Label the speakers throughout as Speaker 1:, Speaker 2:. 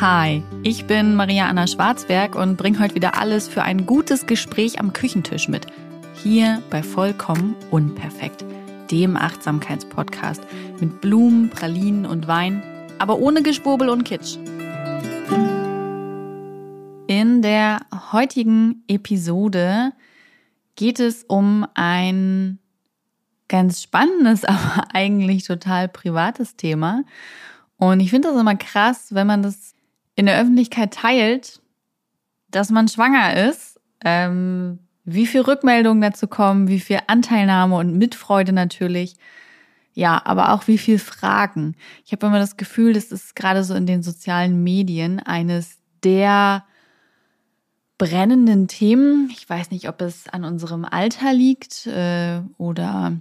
Speaker 1: Hi, ich bin Maria Anna Schwarzberg und bringe heute wieder alles für ein gutes Gespräch am Küchentisch mit. Hier bei Vollkommen Unperfekt, dem Achtsamkeitspodcast mit Blumen, Pralinen und Wein, aber ohne Geschwurbel und Kitsch. In der heutigen Episode geht es um ein ganz spannendes, aber eigentlich total privates Thema. Und ich finde das immer krass, wenn man das in der Öffentlichkeit teilt, dass man schwanger ist, ähm, wie viel Rückmeldungen dazu kommen, wie viel Anteilnahme und Mitfreude natürlich. Ja, aber auch wie viel Fragen. Ich habe immer das Gefühl, das ist gerade so in den sozialen Medien eines der brennenden Themen. Ich weiß nicht, ob es an unserem Alter liegt äh, oder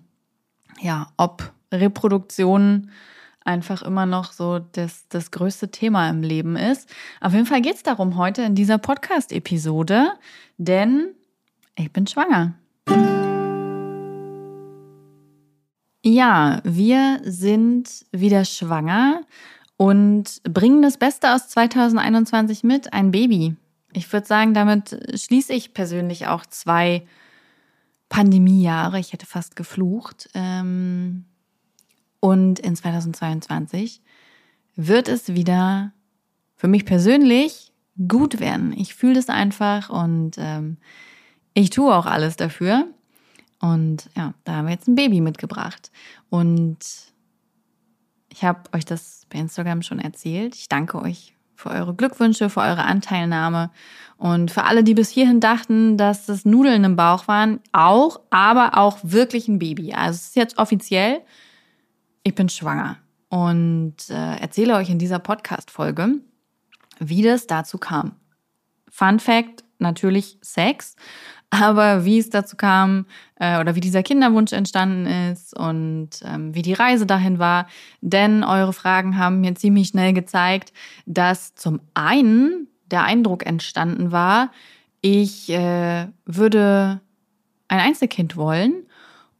Speaker 1: ja, ob Reproduktion einfach immer noch so das, das größte Thema im Leben ist. Auf jeden Fall geht es darum heute in dieser Podcast-Episode, denn ich bin schwanger. Ja, wir sind wieder schwanger und bringen das Beste aus 2021 mit, ein Baby. Ich würde sagen, damit schließe ich persönlich auch zwei Pandemiejahre. Ich hätte fast geflucht. Ähm, und in 2022 wird es wieder für mich persönlich gut werden. Ich fühle das einfach und ähm, ich tue auch alles dafür. Und ja, da haben wir jetzt ein Baby mitgebracht. Und ich habe euch das bei Instagram schon erzählt. Ich danke euch für eure Glückwünsche, für eure Anteilnahme und für alle, die bis hierhin dachten, dass das Nudeln im Bauch waren, auch, aber auch wirklich ein Baby. Also es ist jetzt offiziell ich bin schwanger und äh, erzähle euch in dieser Podcast-Folge, wie das dazu kam. Fun Fact, natürlich Sex, aber wie es dazu kam äh, oder wie dieser Kinderwunsch entstanden ist und ähm, wie die Reise dahin war. Denn eure Fragen haben mir ziemlich schnell gezeigt, dass zum einen der Eindruck entstanden war, ich äh, würde ein Einzelkind wollen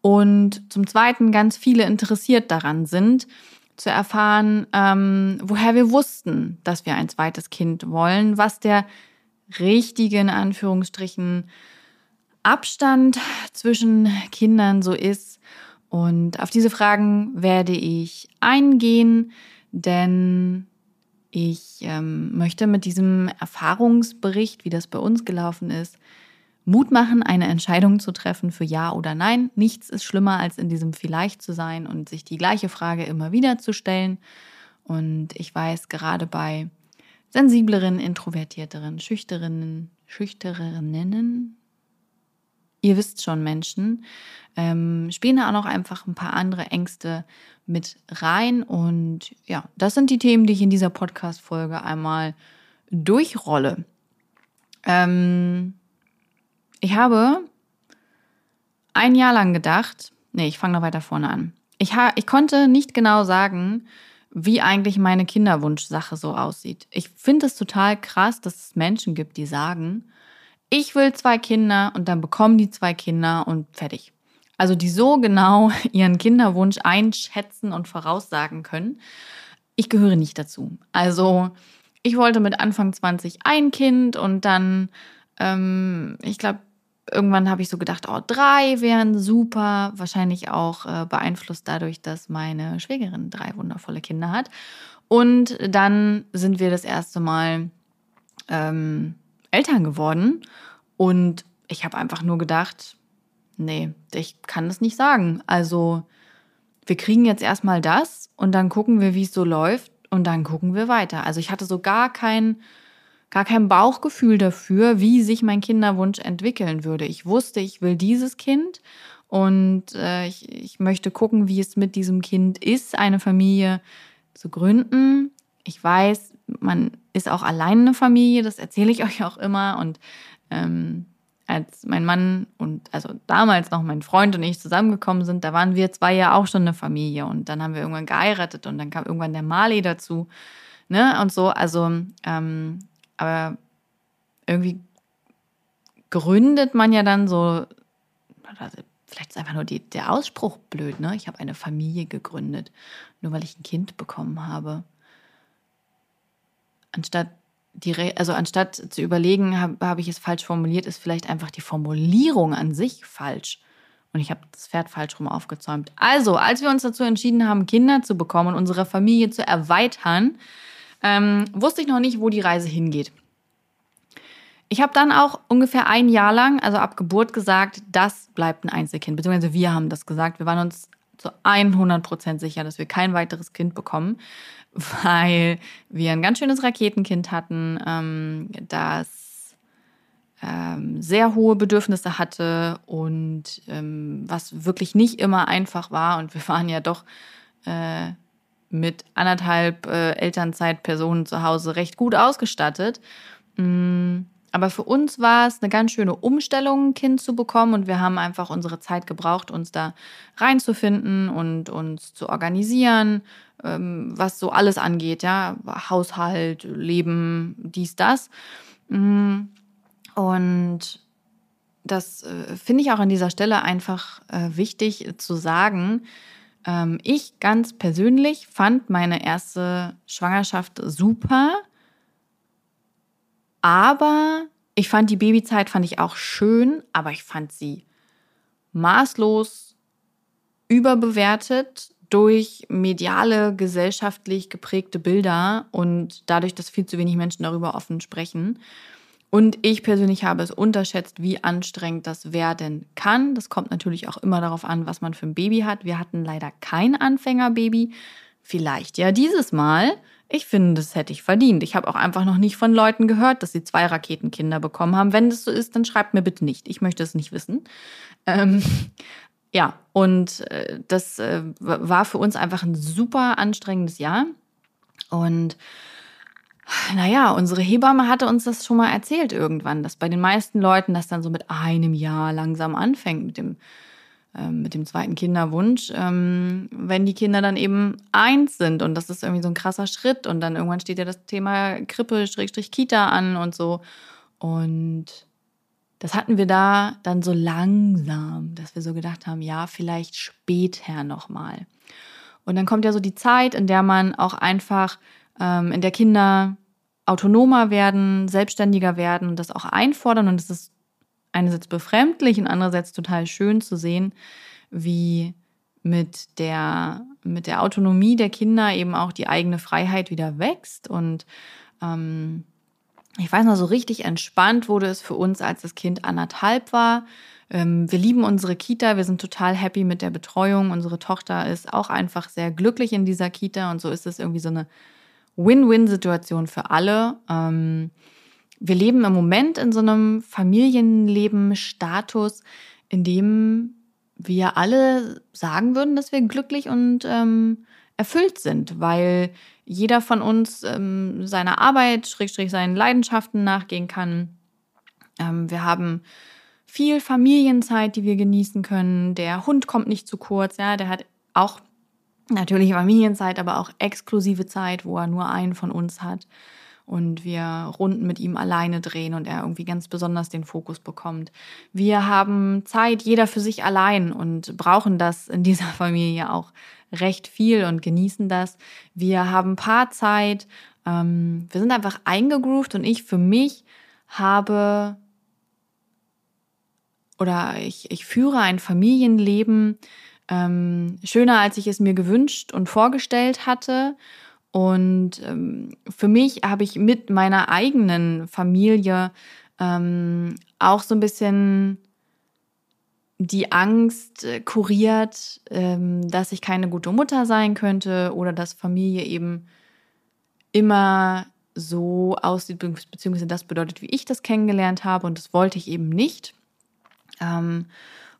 Speaker 1: und zum Zweiten ganz viele interessiert daran sind, zu erfahren, ähm, woher wir wussten, dass wir ein zweites Kind wollen, was der richtige, in Anführungsstrichen, Abstand zwischen Kindern so ist. Und auf diese Fragen werde ich eingehen, denn ich ähm, möchte mit diesem Erfahrungsbericht, wie das bei uns gelaufen ist, Mut machen, eine Entscheidung zu treffen für Ja oder Nein. Nichts ist schlimmer, als in diesem Vielleicht zu sein und sich die gleiche Frage immer wieder zu stellen. Und ich weiß, gerade bei sensibleren, introvertierteren, schüchternen, schüchternen, ihr wisst schon, Menschen, ähm, spielen da auch noch einfach ein paar andere Ängste mit rein. Und ja, das sind die Themen, die ich in dieser Podcast-Folge einmal durchrolle. Ähm, ich habe ein Jahr lang gedacht, nee, ich fange noch weiter vorne an. Ich, ha, ich konnte nicht genau sagen, wie eigentlich meine Kinderwunschsache so aussieht. Ich finde es total krass, dass es Menschen gibt, die sagen, ich will zwei Kinder und dann bekommen die zwei Kinder und fertig. Also die so genau ihren Kinderwunsch einschätzen und voraussagen können. Ich gehöre nicht dazu. Also ich wollte mit Anfang 20 ein Kind und dann, ähm, ich glaube, irgendwann habe ich so gedacht, oh, drei wären super. Wahrscheinlich auch äh, beeinflusst dadurch, dass meine Schwägerin drei wundervolle Kinder hat. Und dann sind wir das erste Mal ähm, Eltern geworden. Und ich habe einfach nur gedacht, nee, ich kann das nicht sagen. Also wir kriegen jetzt erstmal das und dann gucken wir, wie es so läuft und dann gucken wir weiter. Also ich hatte so gar kein gar kein Bauchgefühl dafür, wie sich mein Kinderwunsch entwickeln würde. Ich wusste, ich will dieses Kind und äh, ich, ich möchte gucken, wie es mit diesem Kind ist, eine Familie zu gründen. Ich weiß, man ist auch allein eine Familie, das erzähle ich euch auch immer. Und ähm, als mein Mann und also damals noch mein Freund und ich zusammengekommen sind, da waren wir zwei ja auch schon eine Familie. Und dann haben wir irgendwann geheiratet und dann kam irgendwann der Mali dazu. Ne? Und so, also ähm, aber irgendwie gründet man ja dann so, vielleicht ist einfach nur die, der Ausspruch blöd, ne? Ich habe eine Familie gegründet, nur weil ich ein Kind bekommen habe. anstatt die, also anstatt zu überlegen, habe hab ich es falsch formuliert, ist vielleicht einfach die Formulierung an sich falsch. Und ich habe das Pferd falsch rum aufgezäumt. Also, als wir uns dazu entschieden haben, Kinder zu bekommen und unsere Familie zu erweitern, ähm, wusste ich noch nicht, wo die Reise hingeht. Ich habe dann auch ungefähr ein Jahr lang, also ab Geburt, gesagt, das bleibt ein Einzelkind. Beziehungsweise wir haben das gesagt. Wir waren uns zu 100 Prozent sicher, dass wir kein weiteres Kind bekommen, weil wir ein ganz schönes Raketenkind hatten, ähm, das ähm, sehr hohe Bedürfnisse hatte und ähm, was wirklich nicht immer einfach war. Und wir waren ja doch äh, mit anderthalb äh, Elternzeitpersonen zu Hause recht gut ausgestattet. Mm aber für uns war es eine ganz schöne Umstellung, ein Kind zu bekommen. Und wir haben einfach unsere Zeit gebraucht, uns da reinzufinden und uns zu organisieren, ähm, was so alles angeht, ja, Haushalt, Leben, dies, das. Mm. Und das äh, finde ich auch an dieser Stelle einfach äh, wichtig zu sagen. Ähm, ich ganz persönlich fand meine erste Schwangerschaft super aber ich fand die Babyzeit fand ich auch schön, aber ich fand sie maßlos überbewertet durch mediale, gesellschaftlich geprägte Bilder und dadurch, dass viel zu wenig Menschen darüber offen sprechen. Und ich persönlich habe es unterschätzt, wie anstrengend das werden kann. Das kommt natürlich auch immer darauf an, was man für ein Baby hat. Wir hatten leider kein Anfängerbaby. Vielleicht ja dieses Mal. Ich finde, das hätte ich verdient. Ich habe auch einfach noch nicht von Leuten gehört, dass sie zwei Raketenkinder bekommen haben. Wenn das so ist, dann schreibt mir bitte nicht. Ich möchte es nicht wissen. Ähm, ja, und äh, das äh, war für uns einfach ein super anstrengendes Jahr. Und naja, unsere Hebamme hatte uns das schon mal erzählt irgendwann, dass bei den meisten Leuten das dann so mit einem Jahr langsam anfängt mit dem ähm, mit dem zweiten Kinderwunsch, ähm, wenn die Kinder dann eben eins sind. Und das ist irgendwie so ein krasser Schritt. Und dann irgendwann steht ja das Thema Krippe, Schrägstrich Kita an und so. Und das hatten wir da dann so langsam, dass wir so gedacht haben, ja, vielleicht später nochmal. Und dann kommt ja so die Zeit, in der man auch einfach, ähm, in der Kinder autonomer werden, selbstständiger werden und das auch einfordern. Und es ist einerseits befremdlich und andererseits total schön zu sehen, wie mit der, mit der Autonomie der Kinder eben auch die eigene Freiheit wieder wächst. Und ähm, ich weiß noch, so richtig entspannt wurde es für uns, als das Kind anderthalb war. Ähm, wir lieben unsere Kita, wir sind total happy mit der Betreuung. Unsere Tochter ist auch einfach sehr glücklich in dieser Kita und so ist es irgendwie so eine Win-Win-Situation für alle. Ähm, wir leben im Moment in so einem Familienleben-Status, in dem wir alle sagen würden, dass wir glücklich und ähm, erfüllt sind, weil jeder von uns ähm, seiner Arbeit, Schrägstrich seinen Leidenschaften nachgehen kann. Ähm, wir haben viel Familienzeit, die wir genießen können. Der Hund kommt nicht zu kurz, ja, der hat auch natürlich Familienzeit, aber auch exklusive Zeit, wo er nur einen von uns hat und wir Runden mit ihm alleine drehen und er irgendwie ganz besonders den Fokus bekommt. Wir haben Zeit, jeder für sich allein und brauchen das in dieser Familie auch recht viel und genießen das. Wir haben Paarzeit. Ähm, wir sind einfach eingegroovt und ich für mich habe oder ich, ich führe ein Familienleben ähm, schöner, als ich es mir gewünscht und vorgestellt hatte. Und ähm, für mich habe ich mit meiner eigenen Familie ähm, auch so ein bisschen die Angst äh, kuriert, ähm, dass ich keine gute Mutter sein könnte oder dass Familie eben immer so aussieht, beziehungsweise das bedeutet, wie ich das kennengelernt habe. Und das wollte ich eben nicht. Ähm,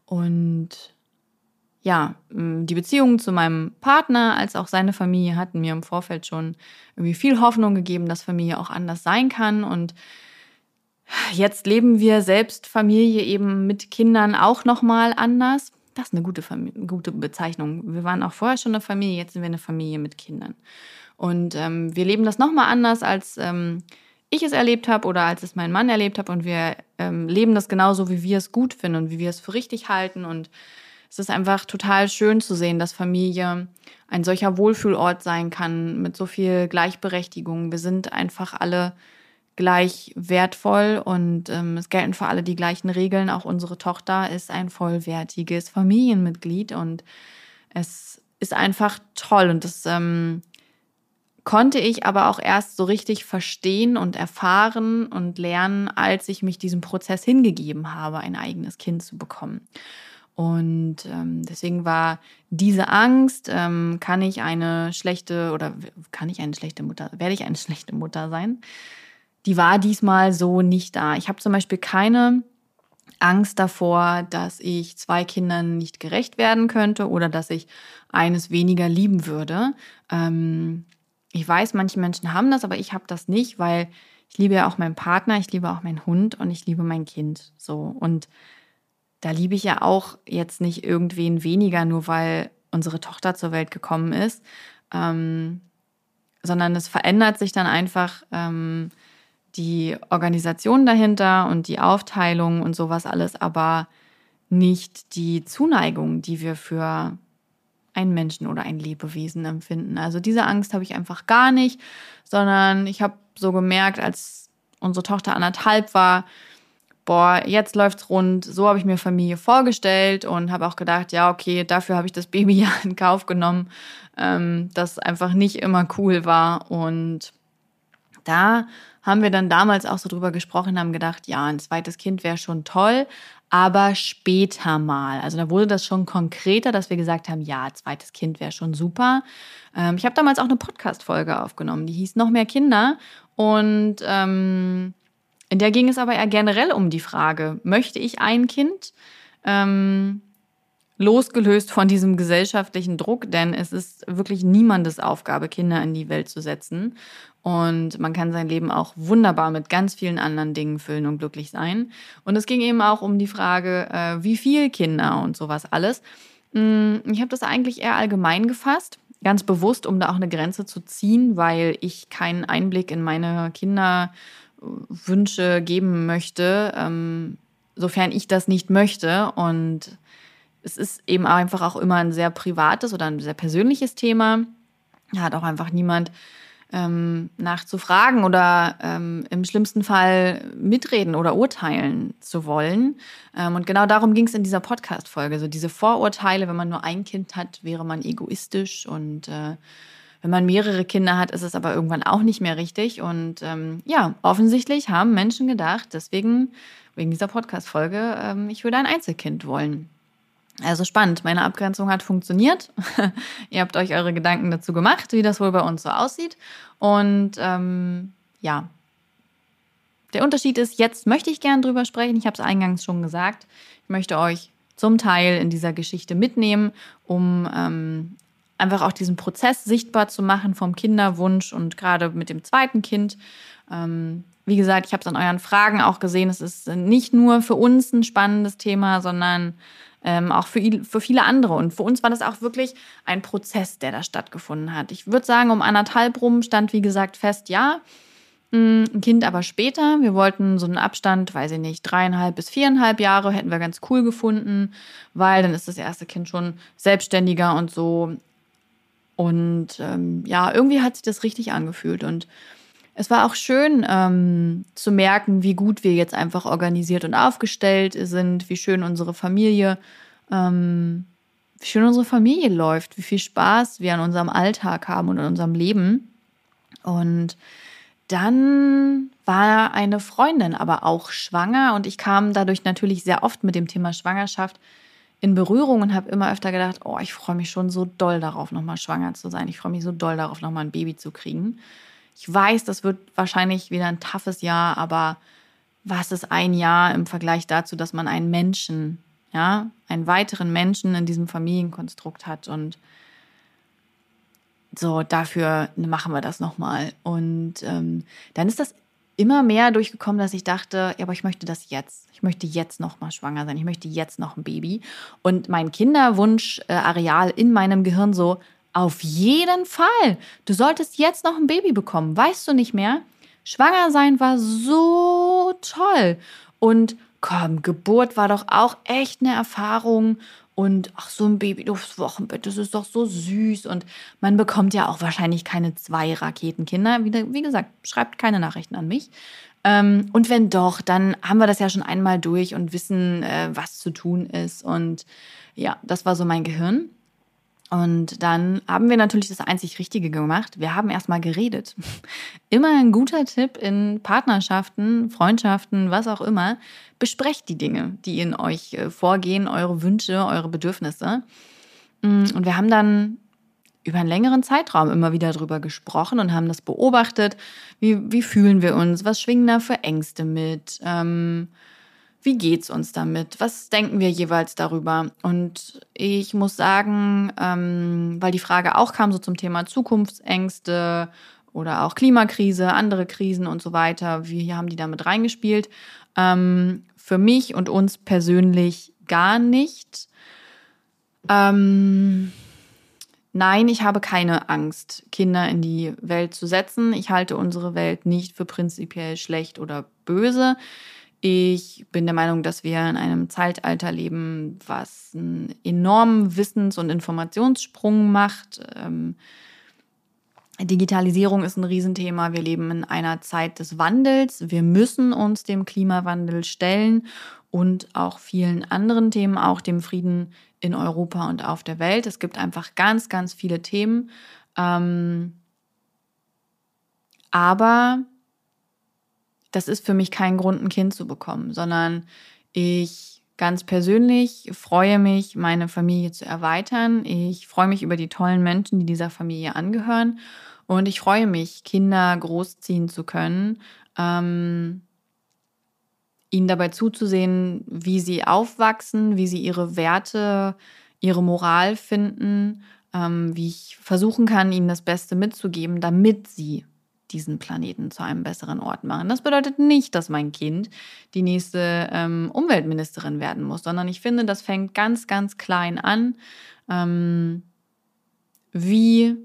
Speaker 1: und ja, die Beziehungen zu meinem Partner als auch seine Familie hatten mir im Vorfeld schon irgendwie viel Hoffnung gegeben, dass Familie auch anders sein kann. Und jetzt leben wir selbst Familie eben mit Kindern auch nochmal anders. Das ist eine gute, Familie, gute Bezeichnung. Wir waren auch vorher schon eine Familie, jetzt sind wir eine Familie mit Kindern. Und ähm, wir leben das nochmal anders, als ähm, ich es erlebt habe oder als es mein Mann erlebt hat. Und wir ähm, leben das genauso, wie wir es gut finden und wie wir es für richtig halten. Und es ist einfach total schön zu sehen, dass Familie ein solcher Wohlfühlort sein kann mit so viel Gleichberechtigung. Wir sind einfach alle gleich wertvoll und ähm, es gelten für alle die gleichen Regeln. Auch unsere Tochter ist ein vollwertiges Familienmitglied und es ist einfach toll und das ähm, konnte ich aber auch erst so richtig verstehen und erfahren und lernen, als ich mich diesem Prozess hingegeben habe, ein eigenes Kind zu bekommen. Und ähm, deswegen war diese Angst, ähm, kann ich eine schlechte oder kann ich eine schlechte Mutter, werde ich eine schlechte Mutter sein, die war diesmal so nicht da. Ich habe zum Beispiel keine Angst davor, dass ich zwei Kindern nicht gerecht werden könnte oder dass ich eines weniger lieben würde. Ähm, ich weiß, manche Menschen haben das, aber ich habe das nicht, weil ich liebe ja auch meinen Partner, ich liebe auch meinen Hund und ich liebe mein Kind. So und da liebe ich ja auch jetzt nicht irgendwen weniger, nur weil unsere Tochter zur Welt gekommen ist, ähm, sondern es verändert sich dann einfach ähm, die Organisation dahinter und die Aufteilung und sowas alles, aber nicht die Zuneigung, die wir für einen Menschen oder ein Lebewesen empfinden. Also diese Angst habe ich einfach gar nicht, sondern ich habe so gemerkt, als unsere Tochter anderthalb war, boah, jetzt läuft's rund. So habe ich mir Familie vorgestellt und habe auch gedacht, ja, okay, dafür habe ich das Baby ja in Kauf genommen, ähm, das einfach nicht immer cool war. Und da haben wir dann damals auch so drüber gesprochen, haben gedacht, ja, ein zweites Kind wäre schon toll, aber später mal. Also da wurde das schon konkreter, dass wir gesagt haben, ja, zweites Kind wäre schon super. Ähm, ich habe damals auch eine Podcast-Folge aufgenommen, die hieß Noch mehr Kinder. Und ähm, in der ging es aber eher generell um die Frage, möchte ich ein Kind? Ähm, losgelöst von diesem gesellschaftlichen Druck, denn es ist wirklich niemandes Aufgabe, Kinder in die Welt zu setzen. Und man kann sein Leben auch wunderbar mit ganz vielen anderen Dingen füllen und glücklich sein. Und es ging eben auch um die Frage, äh, wie viel Kinder und sowas alles. Mm, ich habe das eigentlich eher allgemein gefasst, ganz bewusst, um da auch eine Grenze zu ziehen, weil ich keinen Einblick in meine Kinder Wünsche geben möchte, ähm, sofern ich das nicht möchte. Und es ist eben einfach auch immer ein sehr privates oder ein sehr persönliches Thema. Da hat auch einfach niemand ähm, nachzufragen oder ähm, im schlimmsten Fall mitreden oder urteilen zu wollen. Ähm, und genau darum ging es in dieser Podcast-Folge. So diese Vorurteile, wenn man nur ein Kind hat, wäre man egoistisch und äh, wenn man mehrere Kinder hat, ist es aber irgendwann auch nicht mehr richtig. Und ähm, ja, offensichtlich haben Menschen gedacht, deswegen, wegen dieser Podcast-Folge, ähm, ich würde ein Einzelkind wollen. Also spannend, meine Abgrenzung hat funktioniert. Ihr habt euch eure Gedanken dazu gemacht, wie das wohl bei uns so aussieht. Und ähm, ja, der Unterschied ist, jetzt möchte ich gern drüber sprechen. Ich habe es eingangs schon gesagt. Ich möchte euch zum Teil in dieser Geschichte mitnehmen, um ähm, einfach auch diesen Prozess sichtbar zu machen vom Kinderwunsch und gerade mit dem zweiten Kind. Ähm, wie gesagt, ich habe es an euren Fragen auch gesehen, es ist nicht nur für uns ein spannendes Thema, sondern ähm, auch für, für viele andere. Und für uns war das auch wirklich ein Prozess, der da stattgefunden hat. Ich würde sagen, um anderthalb rum stand, wie gesagt, fest, ja, mm, ein Kind aber später. Wir wollten so einen Abstand, weiß ich nicht, dreieinhalb bis viereinhalb Jahre hätten wir ganz cool gefunden, weil dann ist das erste Kind schon selbstständiger und so. Und ähm, ja, irgendwie hat sich das richtig angefühlt. Und es war auch schön ähm, zu merken, wie gut wir jetzt einfach organisiert und aufgestellt sind, wie schön unsere Familie, ähm, wie schön unsere Familie läuft, wie viel Spaß wir an unserem Alltag haben und in unserem Leben. Und dann war eine Freundin aber auch schwanger und ich kam dadurch natürlich sehr oft mit dem Thema Schwangerschaft in Berührung und habe immer öfter gedacht, oh, ich freue mich schon so doll darauf, nochmal schwanger zu sein. Ich freue mich so doll darauf, nochmal ein Baby zu kriegen. Ich weiß, das wird wahrscheinlich wieder ein toughes Jahr, aber was ist ein Jahr im Vergleich dazu, dass man einen Menschen, ja, einen weiteren Menschen in diesem Familienkonstrukt hat und so, dafür machen wir das nochmal. Und ähm, dann ist das immer mehr durchgekommen, dass ich dachte, ja, aber ich möchte das jetzt. Ich möchte jetzt noch mal schwanger sein. Ich möchte jetzt noch ein Baby. Und mein Kinderwunsch-Areal in meinem Gehirn so, auf jeden Fall. Du solltest jetzt noch ein Baby bekommen. Weißt du nicht mehr? Schwanger sein war so toll. Und komm, Geburt war doch auch echt eine Erfahrung. Und ach, so ein Baby aufs Wochenbett, das ist doch so süß. Und man bekommt ja auch wahrscheinlich keine zwei Raketenkinder. Wie, wie gesagt, schreibt keine Nachrichten an mich. Ähm, und wenn doch, dann haben wir das ja schon einmal durch und wissen, äh, was zu tun ist. Und ja, das war so mein Gehirn. Und dann haben wir natürlich das einzig Richtige gemacht. Wir haben erstmal geredet. Immer ein guter Tipp in Partnerschaften, Freundschaften, was auch immer. Besprecht die Dinge, die in euch äh, vorgehen, eure Wünsche, eure Bedürfnisse. Mm, und wir haben dann über einen längeren Zeitraum immer wieder drüber gesprochen und haben das beobachtet. Wie, wie fühlen wir uns? Was schwingen da für Ängste mit? Ähm, wie geht's uns damit? Was denken wir jeweils darüber? Und ich muss sagen, ähm, weil die Frage auch kam so zum Thema Zukunftsängste oder auch Klimakrise, andere Krisen und so weiter, wie haben die damit reingespielt? Ähm, für mich und uns persönlich gar nicht. Ähm, nein, ich habe keine Angst, Kinder in die Welt zu setzen. Ich halte unsere Welt nicht für prinzipiell schlecht oder böse. Ich bin der Meinung, dass wir in einem Zeitalter leben, was einen enormen Wissens- und Informationssprung macht. Ähm, Digitalisierung ist ein Riesenthema. Wir leben in einer Zeit des Wandels. Wir müssen uns dem Klimawandel stellen und auch vielen anderen Themen, auch dem Frieden in Europa und auf der Welt. Es gibt einfach ganz, ganz viele Themen. Ähm, aber das ist für mich kein Grund, ein Kind zu bekommen, sondern ich ganz persönlich freue mich, meine Familie zu erweitern. Ich freue mich über die tollen Menschen, die dieser Familie angehören. Und ich freue mich, Kinder großziehen zu können, ähm, ihnen dabei zuzusehen, wie sie aufwachsen, wie sie ihre Werte, ihre Moral finden, ähm, wie ich versuchen kann, ihnen das Beste mitzugeben, damit sie diesen Planeten zu einem besseren Ort machen. Das bedeutet nicht, dass mein Kind die nächste ähm, Umweltministerin werden muss, sondern ich finde, das fängt ganz, ganz klein an. Ähm, wie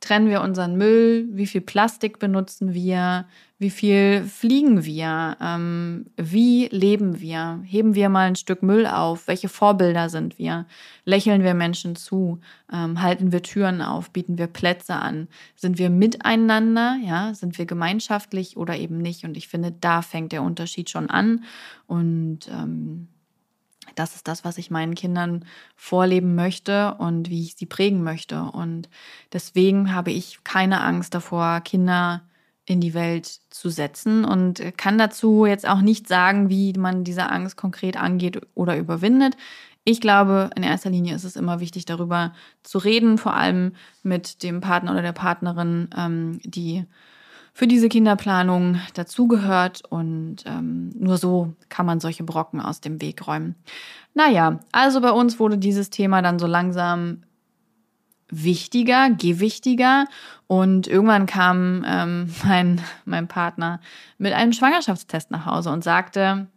Speaker 1: trennen wir unseren Müll? Wie viel Plastik benutzen wir? Wie viel fliegen wir? Ähm, wie leben wir? Heben wir mal ein Stück Müll auf? Welche Vorbilder sind wir? Lächeln wir Menschen zu? Ähm, halten wir Türen auf? Bieten wir Plätze an? Sind wir miteinander? Ja, sind wir gemeinschaftlich oder eben nicht? Und ich finde, da fängt der Unterschied schon an. Und ähm, das ist das, was ich meinen Kindern vorleben möchte und wie ich sie prägen möchte. Und deswegen habe ich keine Angst davor, Kinder in die Welt zu setzen und kann dazu jetzt auch nicht sagen, wie man diese Angst konkret angeht oder überwindet. Ich glaube, in erster Linie ist es immer wichtig, darüber zu reden, vor allem mit dem Partner oder der Partnerin, ähm, die für diese Kinderplanung dazugehört. Und ähm, nur so kann man solche Brocken aus dem Weg räumen. Naja, also bei uns wurde dieses Thema dann so langsam wichtiger, gewichtiger. Und irgendwann kam ähm, mein, mein Partner mit einem Schwangerschaftstest nach Hause und sagte,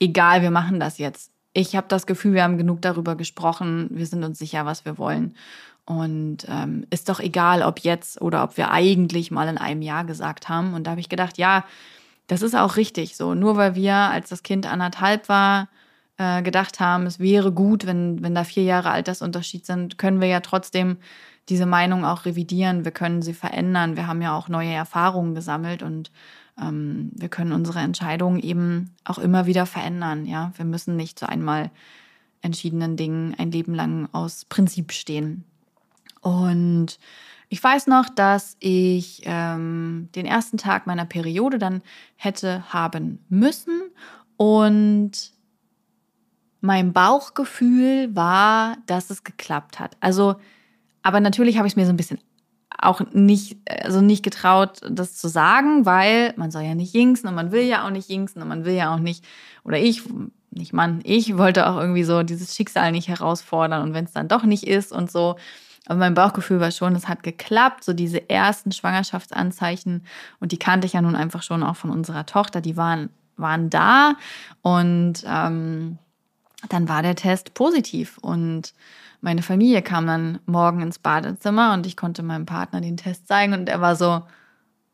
Speaker 1: egal, wir machen das jetzt. Ich habe das Gefühl, wir haben genug darüber gesprochen, wir sind uns sicher, was wir wollen. Und ähm, ist doch egal, ob jetzt oder ob wir eigentlich mal in einem Jahr gesagt haben. Und da habe ich gedacht, ja, das ist auch richtig so. Nur weil wir, als das Kind anderthalb war, äh, gedacht haben, es wäre gut, wenn, wenn da vier Jahre Altersunterschied sind, können wir ja trotzdem diese Meinung auch revidieren. Wir können sie verändern. Wir haben ja auch neue Erfahrungen gesammelt und ähm, wir können unsere Entscheidungen eben auch immer wieder verändern. Ja, wir müssen nicht zu einmal entschiedenen Dingen ein Leben lang aus Prinzip stehen. Und ich weiß noch, dass ich ähm, den ersten Tag meiner Periode dann hätte haben müssen und mein Bauchgefühl war, dass es geklappt hat. Also, aber natürlich habe ich es mir so ein bisschen auch nicht, also nicht getraut, das zu sagen, weil man soll ja nicht jinksen und man will ja auch nicht jinksen und man will ja auch nicht, oder ich, nicht Mann, ich wollte auch irgendwie so dieses Schicksal nicht herausfordern und wenn es dann doch nicht ist und so. Aber mein Bauchgefühl war schon, es hat geklappt, so diese ersten Schwangerschaftsanzeichen. Und die kannte ich ja nun einfach schon auch von unserer Tochter, die waren, waren da. Und ähm, dann war der Test positiv. Und meine Familie kam dann morgen ins Badezimmer und ich konnte meinem Partner den Test zeigen. Und er war so,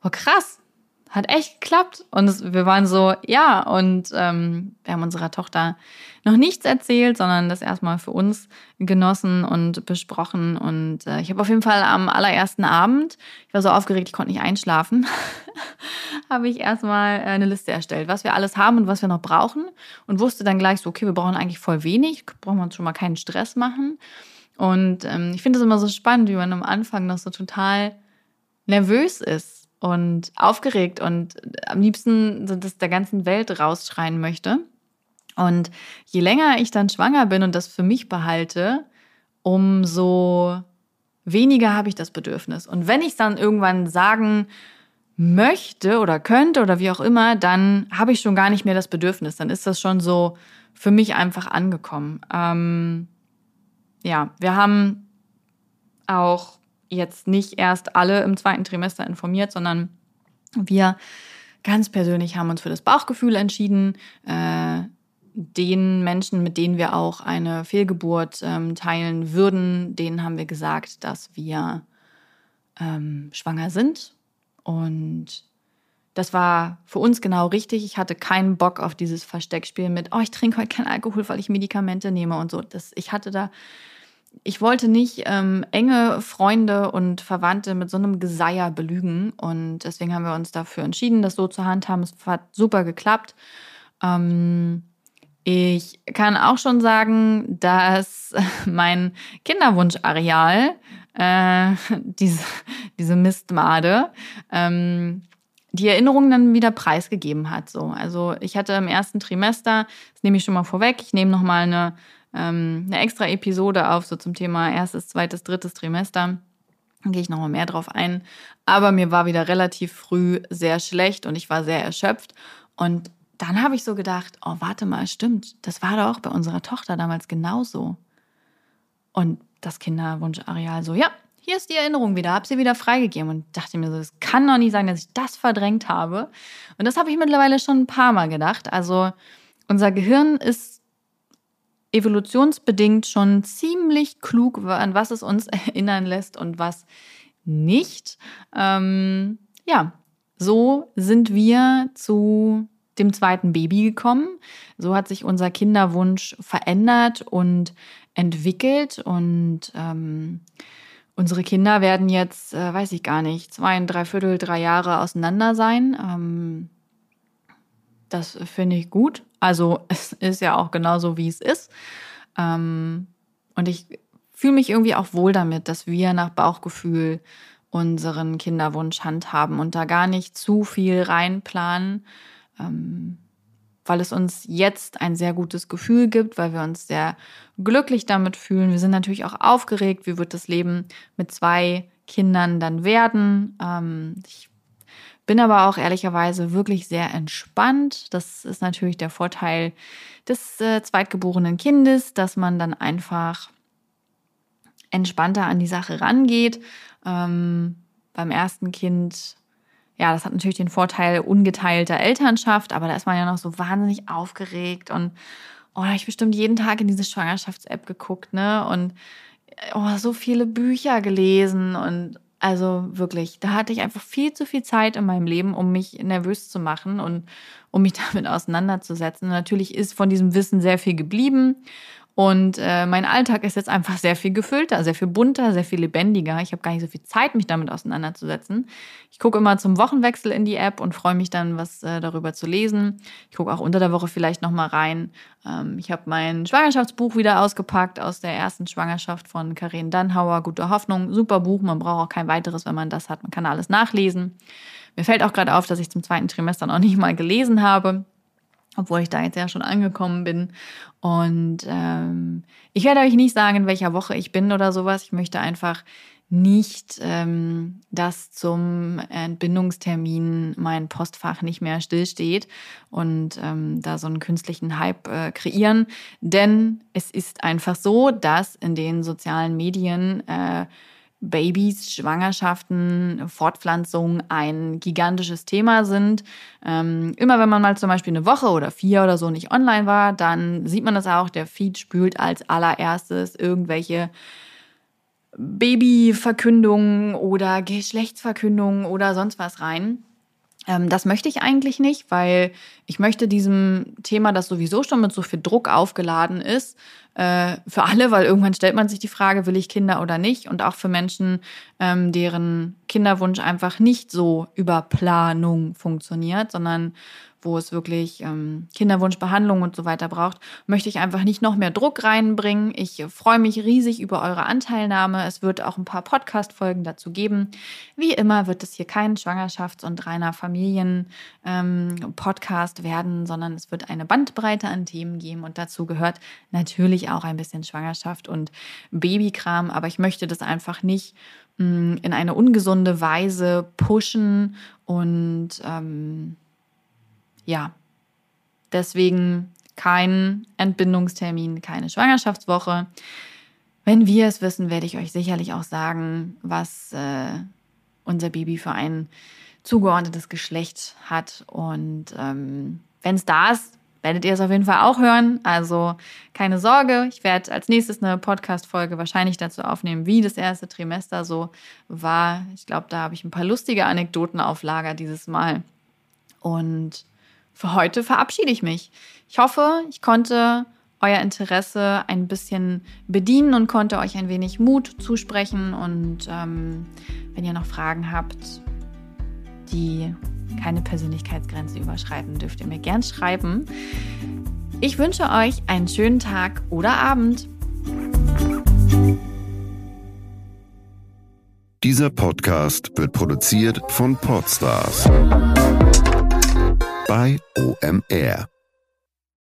Speaker 1: oh krass, hat echt geklappt. Und wir waren so, ja, und ähm, wir haben unserer Tochter noch nichts erzählt, sondern das erstmal für uns genossen und besprochen. Und äh, ich habe auf jeden Fall am allerersten Abend, ich war so aufgeregt, ich konnte nicht einschlafen, habe ich erstmal eine Liste erstellt, was wir alles haben und was wir noch brauchen. Und wusste dann gleich so, okay, wir brauchen eigentlich voll wenig, brauchen wir uns schon mal keinen Stress machen. Und ähm, ich finde es immer so spannend, wie man am Anfang noch so total nervös ist und aufgeregt und am liebsten das der ganzen Welt rausschreien möchte. Und je länger ich dann schwanger bin und das für mich behalte, umso weniger habe ich das Bedürfnis. Und wenn ich es dann irgendwann sagen möchte oder könnte oder wie auch immer, dann habe ich schon gar nicht mehr das Bedürfnis. Dann ist das schon so für mich einfach angekommen. Ähm, ja, wir haben auch jetzt nicht erst alle im zweiten Trimester informiert, sondern wir ganz persönlich haben uns für das Bauchgefühl entschieden. Äh, den Menschen, mit denen wir auch eine Fehlgeburt ähm, teilen würden, denen haben wir gesagt, dass wir ähm, schwanger sind. Und das war für uns genau richtig. Ich hatte keinen Bock auf dieses Versteckspiel mit, oh, ich trinke heute keinen Alkohol, weil ich Medikamente nehme und so. Das, ich hatte da ich wollte nicht ähm, enge Freunde und Verwandte mit so einem Geseier belügen. Und deswegen haben wir uns dafür entschieden, das so zu handhaben. Es hat super geklappt. Ähm, ich kann auch schon sagen, dass mein Kinderwunschareal, äh, diese, diese Mistmade, ähm, die Erinnerungen dann wieder preisgegeben hat. So. Also ich hatte im ersten Trimester, das nehme ich schon mal vorweg, ich nehme nochmal eine ähm, eine extra Episode auf, so zum Thema erstes, zweites, drittes Trimester. Da gehe ich nochmal mehr drauf ein. Aber mir war wieder relativ früh sehr schlecht und ich war sehr erschöpft. Und dann habe ich so gedacht, oh, warte mal, stimmt, das war doch bei unserer Tochter damals genauso. Und das Kinderwunschareal so, ja, hier ist die Erinnerung wieder, habe sie wieder freigegeben und dachte mir so, es kann doch nicht sein, dass ich das verdrängt habe. Und das habe ich mittlerweile schon ein paar Mal gedacht. Also unser Gehirn ist evolutionsbedingt schon ziemlich klug, an was es uns erinnern lässt und was nicht. Ähm, ja, so sind wir zu dem zweiten Baby gekommen. So hat sich unser Kinderwunsch verändert und entwickelt und ähm, unsere Kinder werden jetzt, äh, weiß ich gar nicht, zwei, drei Viertel, drei Jahre auseinander sein. Ähm, das finde ich gut. Also es ist ja auch genauso, wie es ist. Ähm, und ich fühle mich irgendwie auch wohl damit, dass wir nach Bauchgefühl unseren Kinderwunsch handhaben und da gar nicht zu viel reinplanen, ähm, weil es uns jetzt ein sehr gutes Gefühl gibt, weil wir uns sehr glücklich damit fühlen. Wir sind natürlich auch aufgeregt, wie wird das Leben mit zwei Kindern dann werden. Ähm, ich bin aber auch ehrlicherweise wirklich sehr entspannt. Das ist natürlich der Vorteil des äh, zweitgeborenen Kindes, dass man dann einfach entspannter an die Sache rangeht. Ähm, beim ersten Kind, ja, das hat natürlich den Vorteil ungeteilter Elternschaft, aber da ist man ja noch so wahnsinnig aufgeregt und oh, da habe ich bestimmt jeden Tag in diese Schwangerschafts-App geguckt, ne? Und oh, so viele Bücher gelesen und also wirklich, da hatte ich einfach viel zu viel Zeit in meinem Leben, um mich nervös zu machen und um mich damit auseinanderzusetzen. Und natürlich ist von diesem Wissen sehr viel geblieben. Und äh, mein Alltag ist jetzt einfach sehr viel gefüllter, sehr viel bunter, sehr viel lebendiger. Ich habe gar nicht so viel Zeit, mich damit auseinanderzusetzen. Ich gucke immer zum Wochenwechsel in die App und freue mich dann, was äh, darüber zu lesen. Ich gucke auch unter der Woche vielleicht nochmal rein. Ähm, ich habe mein Schwangerschaftsbuch wieder ausgepackt aus der ersten Schwangerschaft von Karin Dannhauer. Gute Hoffnung, super Buch. Man braucht auch kein weiteres, wenn man das hat. Man kann alles nachlesen. Mir fällt auch gerade auf, dass ich zum zweiten Trimester noch nicht mal gelesen habe obwohl ich da jetzt ja schon angekommen bin. Und ähm, ich werde euch nicht sagen, in welcher Woche ich bin oder sowas. Ich möchte einfach nicht, ähm, dass zum Entbindungstermin mein Postfach nicht mehr stillsteht und ähm, da so einen künstlichen Hype äh, kreieren. Denn es ist einfach so, dass in den sozialen Medien äh, Babys, Schwangerschaften, Fortpflanzung ein gigantisches Thema sind. Ähm, immer wenn man mal zum Beispiel eine Woche oder vier oder so nicht online war, dann sieht man das auch. Der Feed spült als allererstes irgendwelche Babyverkündungen oder Geschlechtsverkündungen oder sonst was rein. Ähm, das möchte ich eigentlich nicht, weil ich möchte diesem Thema, das sowieso schon mit so viel Druck aufgeladen ist, äh, für alle, weil irgendwann stellt man sich die Frage, will ich Kinder oder nicht? Und auch für Menschen, ähm, deren Kinderwunsch einfach nicht so über Planung funktioniert, sondern wo es wirklich ähm, Kinderwunschbehandlung und so weiter braucht, möchte ich einfach nicht noch mehr Druck reinbringen. Ich freue mich riesig über eure Anteilnahme. Es wird auch ein paar Podcast-Folgen dazu geben. Wie immer wird es hier kein Schwangerschafts- und reiner Familien-Podcast ähm, werden, sondern es wird eine Bandbreite an Themen geben und dazu gehört natürlich auch ein bisschen Schwangerschaft und Babykram. Aber ich möchte das einfach nicht mm, in eine ungesunde Weise pushen und ähm, ja, deswegen kein Entbindungstermin, keine Schwangerschaftswoche. Wenn wir es wissen, werde ich euch sicherlich auch sagen, was äh, unser Baby für ein zugeordnetes Geschlecht hat. Und ähm, wenn es da ist, werdet ihr es auf jeden Fall auch hören. Also keine Sorge, ich werde als nächstes eine Podcast-Folge wahrscheinlich dazu aufnehmen, wie das erste Trimester so war. Ich glaube, da habe ich ein paar lustige Anekdoten auf Lager dieses Mal. Und für heute verabschiede ich mich. Ich hoffe, ich konnte euer Interesse ein bisschen bedienen und konnte euch ein wenig Mut zusprechen. Und ähm, wenn ihr noch Fragen habt, die keine Persönlichkeitsgrenze überschreiten, dürft ihr mir gern schreiben. Ich wünsche euch einen schönen Tag oder Abend.
Speaker 2: Dieser Podcast wird produziert von Podstars bei OMR.